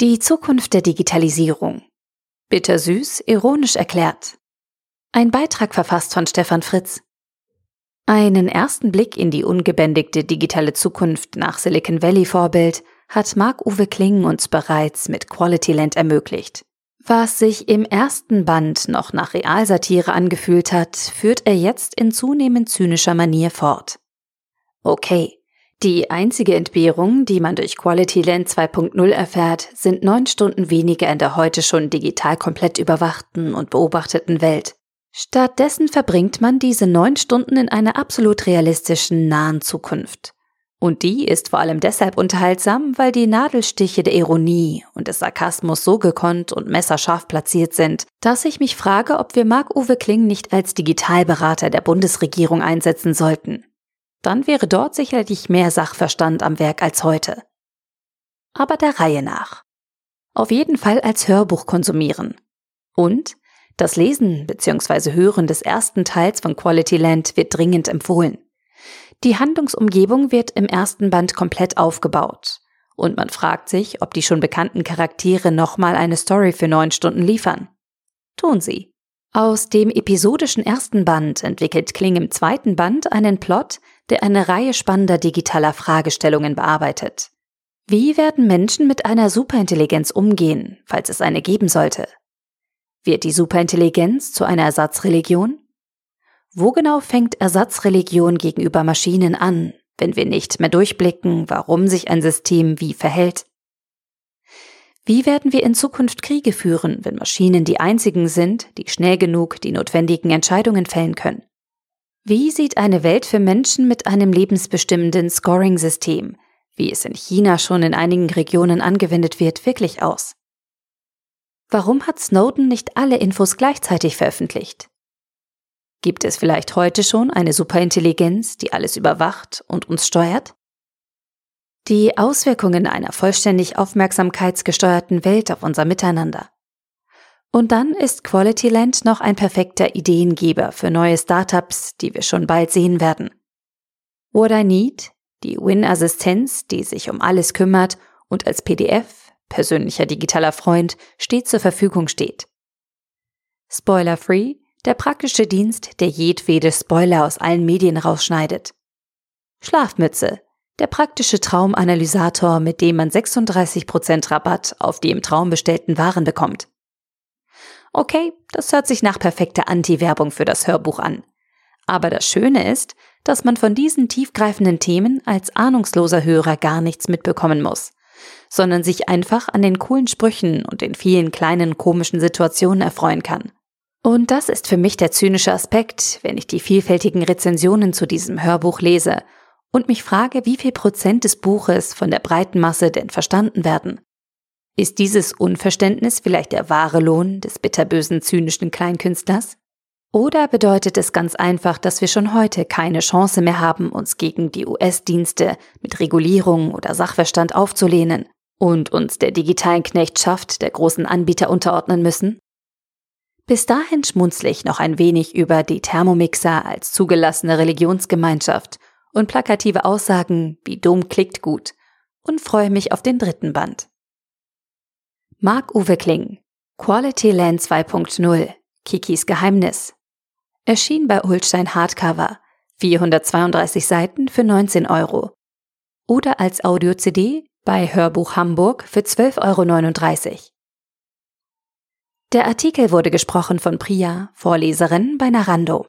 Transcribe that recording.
Die Zukunft der Digitalisierung. Bittersüß, ironisch erklärt. Ein Beitrag verfasst von Stefan Fritz. Einen ersten Blick in die ungebändigte digitale Zukunft nach Silicon Valley Vorbild hat Marc-Uwe Kling uns bereits mit Quality Land ermöglicht. Was sich im ersten Band noch nach Realsatire angefühlt hat, führt er jetzt in zunehmend zynischer Manier fort. Okay, die einzige Entbehrung, die man durch Quality Land 2.0 erfährt, sind neun Stunden weniger in der heute schon digital komplett überwachten und beobachteten Welt. Stattdessen verbringt man diese neun Stunden in einer absolut realistischen nahen Zukunft. Und die ist vor allem deshalb unterhaltsam, weil die Nadelstiche der Ironie und des Sarkasmus so gekonnt und messerscharf platziert sind, dass ich mich frage, ob wir Marc-Uwe Kling nicht als Digitalberater der Bundesregierung einsetzen sollten dann wäre dort sicherlich mehr Sachverstand am Werk als heute. Aber der Reihe nach. Auf jeden Fall als Hörbuch konsumieren. Und das Lesen bzw. Hören des ersten Teils von Quality Land wird dringend empfohlen. Die Handlungsumgebung wird im ersten Band komplett aufgebaut. Und man fragt sich, ob die schon bekannten Charaktere nochmal eine Story für neun Stunden liefern. Tun sie. Aus dem episodischen ersten Band entwickelt Kling im zweiten Band einen Plot, der eine Reihe spannender digitaler Fragestellungen bearbeitet. Wie werden Menschen mit einer Superintelligenz umgehen, falls es eine geben sollte? Wird die Superintelligenz zu einer Ersatzreligion? Wo genau fängt Ersatzreligion gegenüber Maschinen an, wenn wir nicht mehr durchblicken, warum sich ein System wie verhält? Wie werden wir in Zukunft Kriege führen, wenn Maschinen die einzigen sind, die schnell genug die notwendigen Entscheidungen fällen können? Wie sieht eine Welt für Menschen mit einem lebensbestimmenden Scoring-System, wie es in China schon in einigen Regionen angewendet wird, wirklich aus? Warum hat Snowden nicht alle Infos gleichzeitig veröffentlicht? Gibt es vielleicht heute schon eine Superintelligenz, die alles überwacht und uns steuert? Die Auswirkungen einer vollständig aufmerksamkeitsgesteuerten Welt auf unser Miteinander. Und dann ist Quality Land noch ein perfekter Ideengeber für neue Startups, die wir schon bald sehen werden. What I Need, die Win-Assistenz, die sich um alles kümmert und als PDF, persönlicher digitaler Freund, stets zur Verfügung steht. Spoiler-Free, der praktische Dienst, der jedwede Spoiler aus allen Medien rausschneidet. Schlafmütze, der praktische Traumanalysator, mit dem man 36% Rabatt auf die im Traum bestellten Waren bekommt. Okay, das hört sich nach perfekter Anti-Werbung für das Hörbuch an. Aber das Schöne ist, dass man von diesen tiefgreifenden Themen als ahnungsloser Hörer gar nichts mitbekommen muss, sondern sich einfach an den coolen Sprüchen und den vielen kleinen komischen Situationen erfreuen kann. Und das ist für mich der zynische Aspekt, wenn ich die vielfältigen Rezensionen zu diesem Hörbuch lese und mich frage, wie viel Prozent des Buches von der breiten Masse denn verstanden werden. Ist dieses Unverständnis vielleicht der wahre Lohn des bitterbösen, zynischen Kleinkünstlers? Oder bedeutet es ganz einfach, dass wir schon heute keine Chance mehr haben, uns gegen die US-Dienste mit Regulierung oder Sachverstand aufzulehnen und uns der digitalen Knechtschaft der großen Anbieter unterordnen müssen? Bis dahin schmunzle ich noch ein wenig über die Thermomixer als zugelassene Religionsgemeinschaft und plakative Aussagen wie Dom klickt gut und freue mich auf den dritten Band. Marc-Uwe Kling, Quality Land 2.0, Kikis Geheimnis. Erschien bei Ulstein Hardcover, 432 Seiten für 19 Euro. Oder als Audio-CD bei Hörbuch Hamburg für 12,39 Euro. Der Artikel wurde gesprochen von Priya, Vorleserin bei Narando.